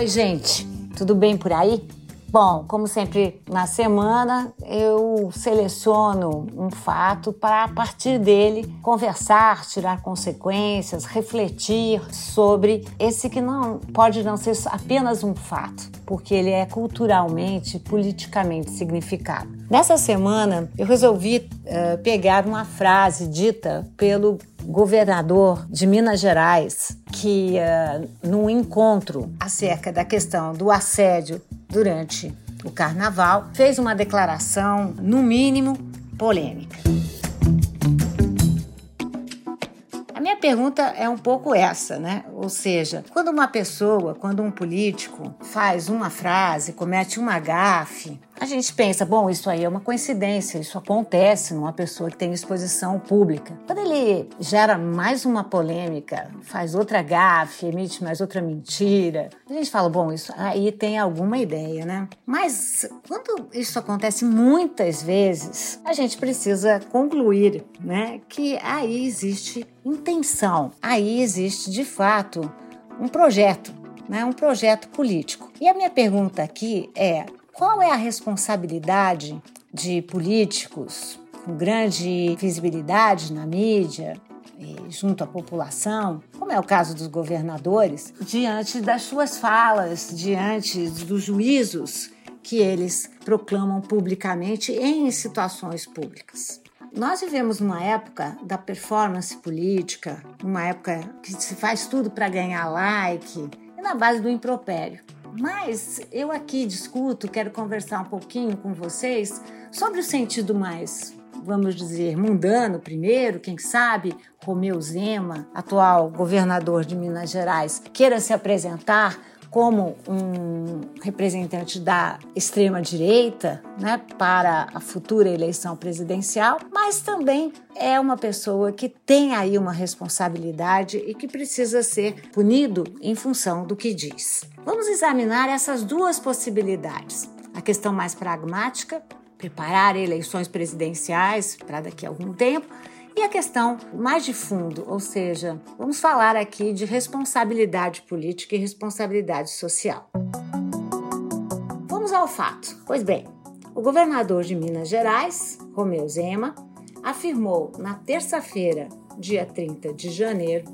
Oi, gente, tudo bem por aí? Bom, como sempre na semana, eu seleciono um fato para, a partir dele, conversar, tirar consequências, refletir sobre esse que não pode não ser apenas um fato, porque ele é culturalmente, politicamente significado. Nessa semana, eu resolvi uh, pegar uma frase dita pelo governador de Minas Gerais, que uh, num encontro acerca da questão do assédio durante o carnaval, fez uma declaração, no mínimo, polêmica. A minha pergunta é um pouco essa, né? Ou seja, quando uma pessoa, quando um político faz uma frase, comete uma gafe, a gente pensa, bom, isso aí é uma coincidência, isso acontece numa pessoa que tem exposição pública. Quando ele gera mais uma polêmica, faz outra gafe, emite mais outra mentira, a gente fala, bom, isso aí tem alguma ideia, né? Mas quando isso acontece muitas vezes, a gente precisa concluir, né, que aí existe intenção, aí existe de fato um projeto, né, um projeto político. E a minha pergunta aqui é: qual é a responsabilidade de políticos com grande visibilidade na mídia, junto à população, como é o caso dos governadores, diante das suas falas, diante dos juízos que eles proclamam publicamente em situações públicas. Nós vivemos uma época da performance política, uma época que se faz tudo para ganhar like e na base do impropério. Mas eu aqui discuto, quero conversar um pouquinho com vocês sobre o sentido mais, vamos dizer, mundano primeiro, quem sabe Romeu Zema, atual governador de Minas Gerais, queira se apresentar como um representante da extrema-direita né, para a futura eleição presidencial, mas também é uma pessoa que tem aí uma responsabilidade e que precisa ser punido em função do que diz. Vamos examinar essas duas possibilidades. A questão mais pragmática, preparar eleições presidenciais para daqui a algum tempo, e a questão mais de fundo, ou seja, vamos falar aqui de responsabilidade política e responsabilidade social. Vamos ao fato. Pois bem, o governador de Minas Gerais, Romeu Zema, afirmou na terça-feira, dia 30 de janeiro,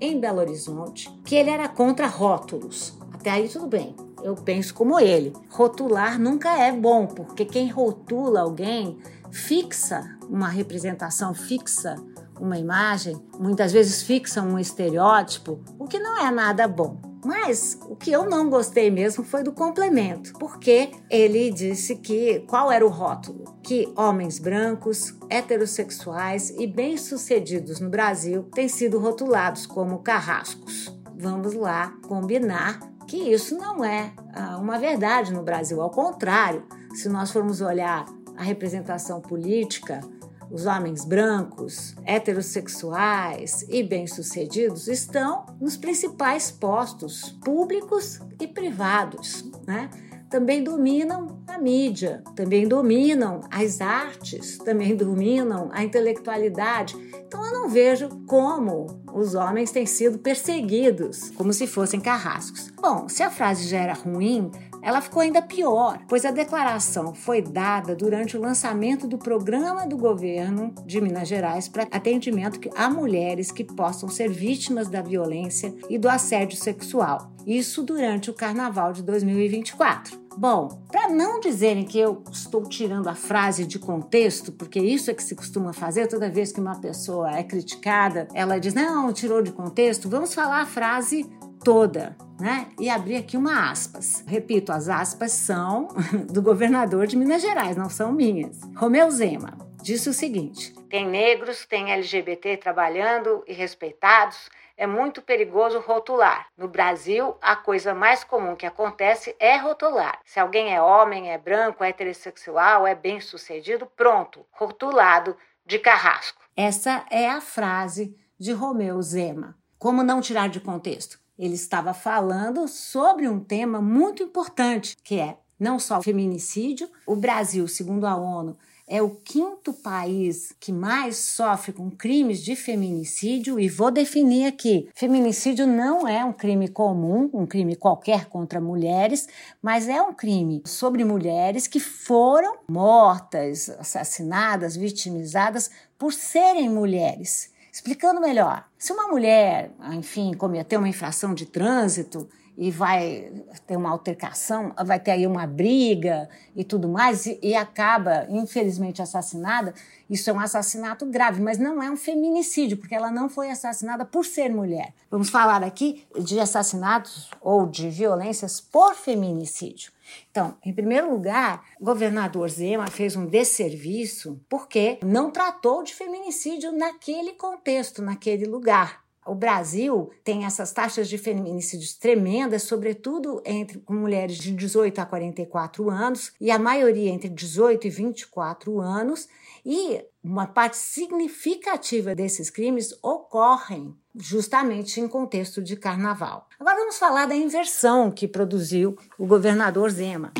em Belo Horizonte, que ele era contra rótulos. Até aí tudo bem. Eu penso como ele. Rotular nunca é bom, porque quem rotula alguém fixa uma representação, fixa uma imagem, muitas vezes fixa um estereótipo, o que não é nada bom. Mas o que eu não gostei mesmo foi do complemento, porque ele disse que qual era o rótulo? Que homens brancos, heterossexuais e bem-sucedidos no Brasil têm sido rotulados como carrascos. Vamos lá combinar que isso não é ah, uma verdade no Brasil, ao contrário, se nós formos olhar a representação política, os homens brancos, heterossexuais e bem-sucedidos estão nos principais postos públicos e privados, né? Também dominam a mídia, também dominam as artes, também dominam a intelectualidade. Então eu não vejo como os homens têm sido perseguidos como se fossem carrascos. Bom, se a frase já era ruim, ela ficou ainda pior, pois a declaração foi dada durante o lançamento do programa do governo de Minas Gerais para atendimento a mulheres que possam ser vítimas da violência e do assédio sexual. Isso durante o carnaval de 2024. Bom, para não dizerem que eu estou tirando a frase de contexto, porque isso é que se costuma fazer toda vez que uma pessoa é criticada, ela diz: não, tirou de contexto, vamos falar a frase toda, né? E abrir aqui uma aspas. Repito, as aspas são do governador de Minas Gerais, não são minhas. Romeu Zema disse o seguinte: tem negros, tem LGBT trabalhando e respeitados. É muito perigoso rotular. No Brasil, a coisa mais comum que acontece é rotular. Se alguém é homem, é branco, é heterossexual, é bem-sucedido, pronto, rotulado de carrasco. Essa é a frase de Romeu Zema. Como não tirar de contexto? Ele estava falando sobre um tema muito importante, que é não só o feminicídio. O Brasil, segundo a ONU, é o quinto país que mais sofre com crimes de feminicídio e vou definir aqui: feminicídio não é um crime comum, um crime qualquer contra mulheres, mas é um crime sobre mulheres que foram mortas, assassinadas, vitimizadas por serem mulheres. Explicando melhor, se uma mulher, enfim, cometeu uma infração de trânsito e vai ter uma altercação, vai ter aí uma briga e tudo mais, e, e, acaba, infelizmente, assassinada, isso é um assassinato grave, mas não é um feminicídio, porque ela não foi assassinada por ser mulher. Vamos falar aqui de assassinatos ou de violências por feminicídio. Então, em primeiro lugar, o governador Zema fez um desserviço porque não tratou de feminicídio naquele contexto, naquele lugar. O Brasil tem essas taxas de feminicídios tremendas, sobretudo entre mulheres de 18 a 44 anos, e a maioria entre 18 e 24 anos, e uma parte significativa desses crimes ocorrem justamente em contexto de carnaval. Agora vamos falar da inversão que produziu o governador Zema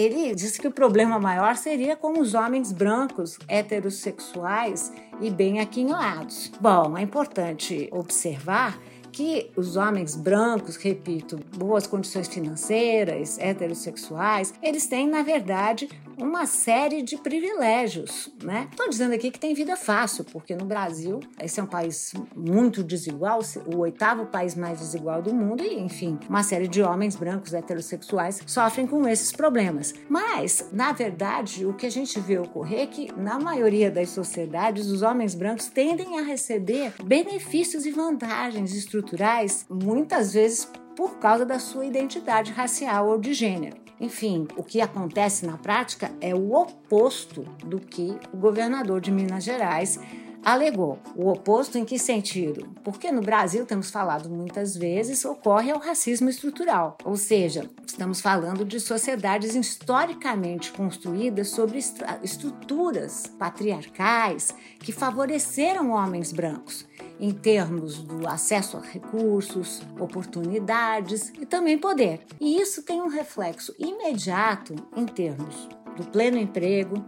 ele disse que o problema maior seria com os homens brancos, heterossexuais e bem aquinhoados. Bom, é importante observar que os homens brancos, repito, boas condições financeiras, heterossexuais, eles têm, na verdade, uma série de privilégios, né? Estou dizendo aqui que tem vida fácil, porque no Brasil esse é um país muito desigual, o oitavo país mais desigual do mundo e, enfim, uma série de homens brancos heterossexuais sofrem com esses problemas. Mas, na verdade, o que a gente vê ocorrer é que na maioria das sociedades os homens brancos tendem a receber benefícios e vantagens estruturais muitas vezes por causa da sua identidade racial ou de gênero. Enfim, o que acontece na prática é o oposto do que o governador de Minas Gerais alegou. O oposto em que sentido? Porque no Brasil, temos falado muitas vezes, ocorre o racismo estrutural, ou seja, estamos falando de sociedades historicamente construídas sobre estruturas patriarcais que favoreceram homens brancos em termos do acesso a recursos, oportunidades e também poder. E isso tem um reflexo imediato em termos do pleno emprego,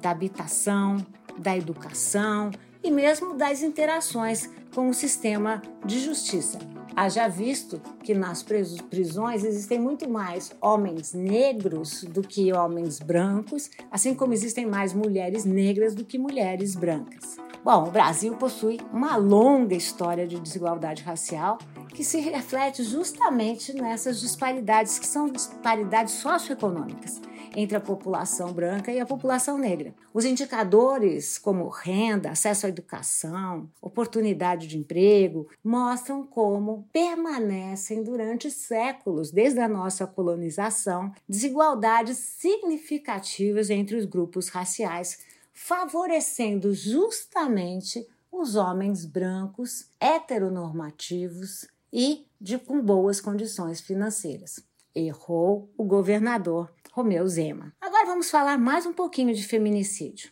da habitação, da educação e mesmo das interações com o sistema de justiça. Haja visto que nas prisões existem muito mais homens negros do que homens brancos, assim como existem mais mulheres negras do que mulheres brancas. Bom, o Brasil possui uma longa história de desigualdade racial que se reflete justamente nessas disparidades, que são disparidades socioeconômicas entre a população branca e a população negra. Os indicadores como renda, acesso à educação, oportunidade de emprego, mostram como permanecem durante séculos, desde a nossa colonização, desigualdades significativas entre os grupos raciais favorecendo justamente os homens brancos, heteronormativos e de com boas condições financeiras. Errou o governador Romeu Zema. Agora vamos falar mais um pouquinho de feminicídio.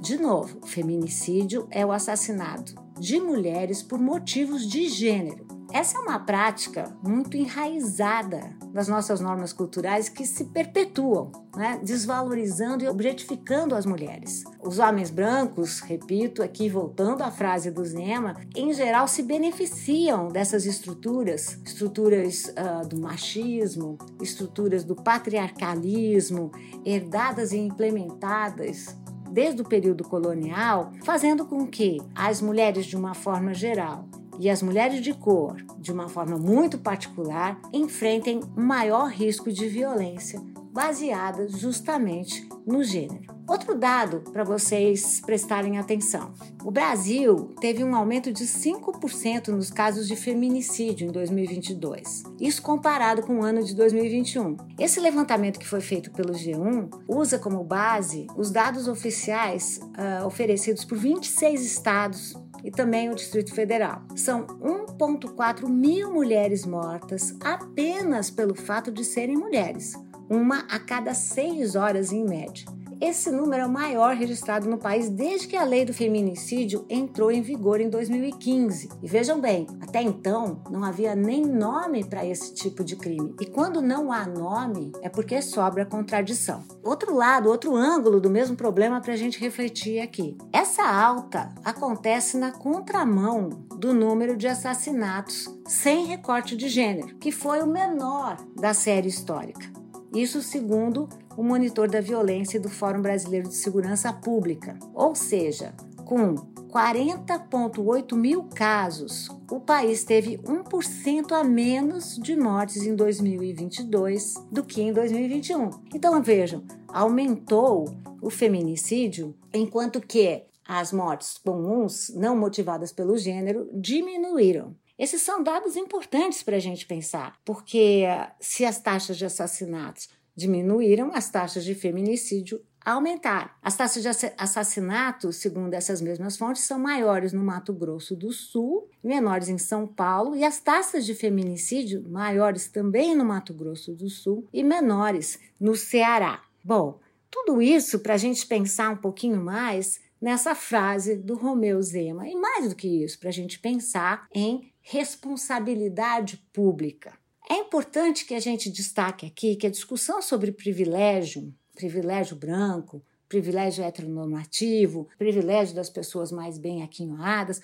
De novo, feminicídio é o assassinato de mulheres por motivos de gênero, essa é uma prática muito enraizada nas nossas normas culturais que se perpetuam, né? desvalorizando e objetificando as mulheres. Os homens brancos, repito aqui, voltando à frase do Zema, em geral se beneficiam dessas estruturas, estruturas uh, do machismo, estruturas do patriarcalismo, herdadas e implementadas desde o período colonial, fazendo com que as mulheres, de uma forma geral, e as mulheres de cor, de uma forma muito particular, enfrentem maior risco de violência baseada justamente no gênero. Outro dado para vocês prestarem atenção: o Brasil teve um aumento de 5% nos casos de feminicídio em 2022, isso comparado com o ano de 2021. Esse levantamento que foi feito pelo G1 usa como base os dados oficiais uh, oferecidos por 26 estados e também o Distrito Federal. São 1,4 mil mulheres mortas apenas pelo fato de serem mulheres, uma a cada seis horas em média. Esse número é o maior registrado no país desde que a lei do feminicídio entrou em vigor em 2015. E vejam bem, até então não havia nem nome para esse tipo de crime. E quando não há nome, é porque sobra contradição. Outro lado, outro ângulo do mesmo problema para a gente refletir aqui. Essa alta acontece na contramão do número de assassinatos sem recorte de gênero, que foi o menor da série histórica. Isso segundo o monitor da violência do Fórum Brasileiro de Segurança Pública. Ou seja, com 40,8 mil casos, o país teve 1% a menos de mortes em 2022 do que em 2021. Então vejam, aumentou o feminicídio, enquanto que as mortes comuns, não motivadas pelo gênero, diminuíram. Esses são dados importantes para a gente pensar, porque se as taxas de assassinatos diminuíram, as taxas de feminicídio aumentaram. As taxas de assassinato, segundo essas mesmas fontes, são maiores no Mato Grosso do Sul, menores em São Paulo, e as taxas de feminicídio maiores também no Mato Grosso do Sul e menores no Ceará. Bom, tudo isso para a gente pensar um pouquinho mais nessa frase do Romeu Zema, e mais do que isso, para a gente pensar em responsabilidade pública. É importante que a gente destaque aqui que a discussão sobre privilégio, privilégio branco, privilégio heteronormativo, privilégio das pessoas mais bem aquinhoadas,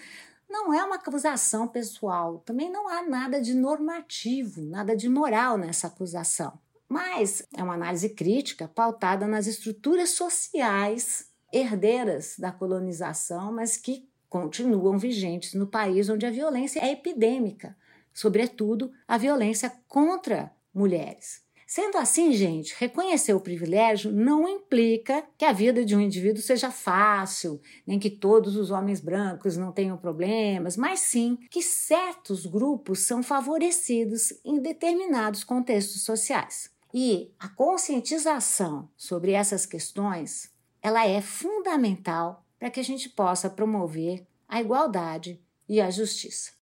não é uma acusação pessoal. Também não há nada de normativo, nada de moral nessa acusação. Mas é uma análise crítica pautada nas estruturas sociais herdeiras da colonização, mas que continuam vigentes no país onde a violência é epidêmica sobretudo a violência contra mulheres. Sendo assim, gente, reconhecer o privilégio não implica que a vida de um indivíduo seja fácil, nem que todos os homens brancos não tenham problemas, mas sim que certos grupos são favorecidos em determinados contextos sociais. E a conscientização sobre essas questões, ela é fundamental para que a gente possa promover a igualdade e a justiça.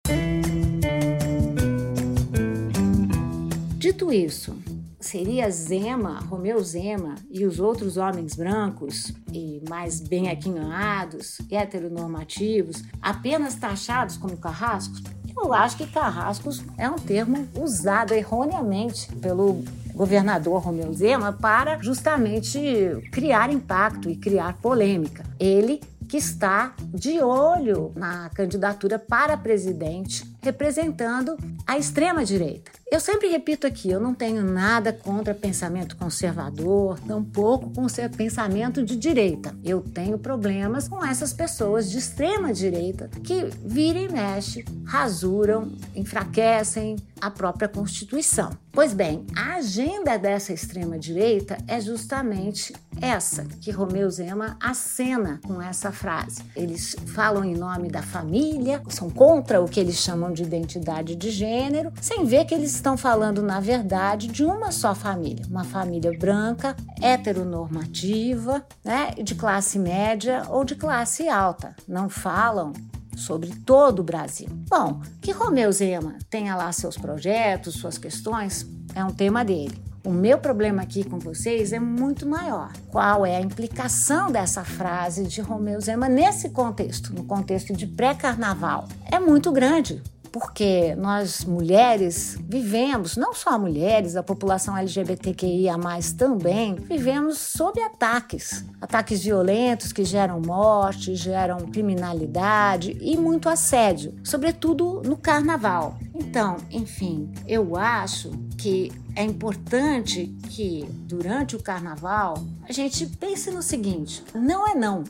Dito isso, seria Zema, Romeu Zema e os outros homens brancos e mais bem aquinhados, heteronormativos, apenas taxados como carrascos? Eu acho que carrascos é um termo usado erroneamente pelo governador Romeu Zema para justamente criar impacto e criar polêmica. Ele que está de olho na candidatura para presidente, representando a extrema-direita. Eu sempre repito aqui, eu não tenho nada contra pensamento conservador, tampouco com seu pensamento de direita. Eu tenho problemas com essas pessoas de extrema direita que vira e mexe, rasuram, enfraquecem a própria Constituição. Pois bem, a agenda dessa extrema direita é justamente essa que Romeu Zema acena com essa frase. Eles falam em nome da família, são contra o que eles chamam de identidade de gênero, sem ver que eles estão falando, na verdade, de uma só família, uma família branca, heteronormativa, né, de classe média ou de classe alta. Não falam sobre todo o Brasil. Bom, que Romeu Zema tenha lá seus projetos, suas questões, é um tema dele. O meu problema aqui com vocês é muito maior. Qual é a implicação dessa frase de Romeu Zema nesse contexto, no contexto de pré-carnaval? É muito grande porque nós mulheres vivemos, não só mulheres, a população LGBTQIA, também, vivemos sob ataques. Ataques violentos que geram morte, geram criminalidade e muito assédio, sobretudo no carnaval. Então, enfim, eu acho que é importante que durante o carnaval a gente pense no seguinte: não é não.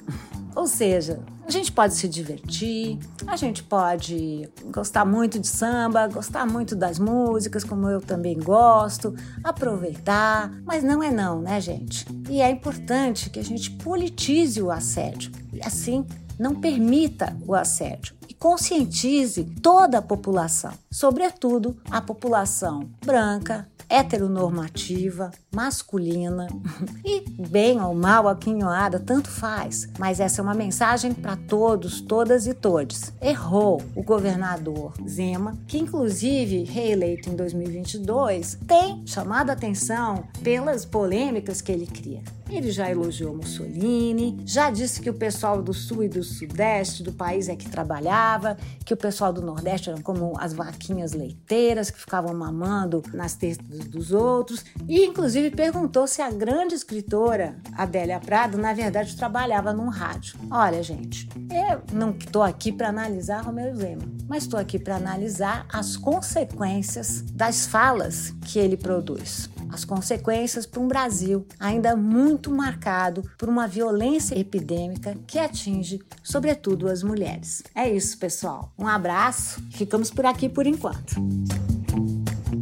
Ou seja, a gente pode se divertir, a gente pode gostar muito de samba, gostar muito das músicas, como eu também gosto, aproveitar, mas não é não, né, gente? E é importante que a gente politize o assédio e assim não permita o assédio e conscientize toda a população, sobretudo a população branca, heteronormativa, masculina e bem ou mal aquinhoada, tanto faz. Mas essa é uma mensagem para todos, todas e todes. Errou o governador Zema, que inclusive reeleito em 2022, tem chamado a atenção pelas polêmicas que ele cria. Ele já elogiou Mussolini, já disse que o pessoal do sul e do sudeste do país é que trabalhava, que o pessoal do nordeste eram como as vaquinhas leiteiras que ficavam mamando nas testas dos outros, e inclusive perguntou se a grande escritora Adélia Prado, na verdade, trabalhava num rádio. Olha, gente, eu não estou aqui para analisar Romeu Zema, mas estou aqui para analisar as consequências das falas que ele produz as consequências para um Brasil ainda muito marcado por uma violência epidêmica que atinge, sobretudo, as mulheres. É isso, pessoal. Um abraço. Ficamos por aqui por enquanto.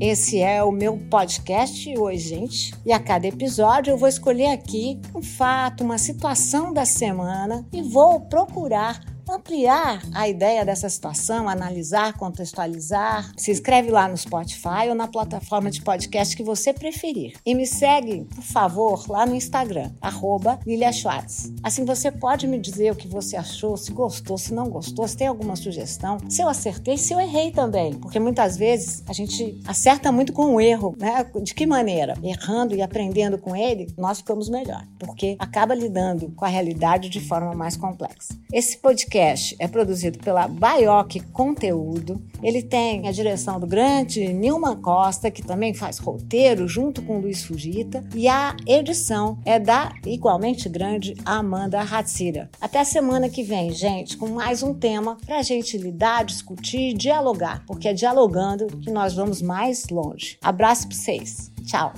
Esse é o meu podcast hoje, gente. E a cada episódio eu vou escolher aqui um fato, uma situação da semana e vou procurar ampliar a ideia dessa situação, analisar, contextualizar, se inscreve lá no Spotify ou na plataforma de podcast que você preferir. E me segue, por favor, lá no Instagram, arroba Lilia Schwartz. Assim você pode me dizer o que você achou, se gostou, se não gostou, se tem alguma sugestão, se eu acertei, se eu errei também. Porque muitas vezes a gente acerta muito com o erro, né? De que maneira? Errando e aprendendo com ele, nós ficamos melhor, porque acaba lidando com a realidade de forma mais complexa. Esse podcast podcast é produzido pela Baioc Conteúdo. Ele tem a direção do grande Nilman Costa, que também faz roteiro junto com Luiz Fugita, e a edição é da igualmente grande Amanda Hatsira. Até a semana que vem, gente, com mais um tema para a gente lidar, discutir, dialogar, porque é dialogando que nós vamos mais longe. Abraço para vocês. Tchau.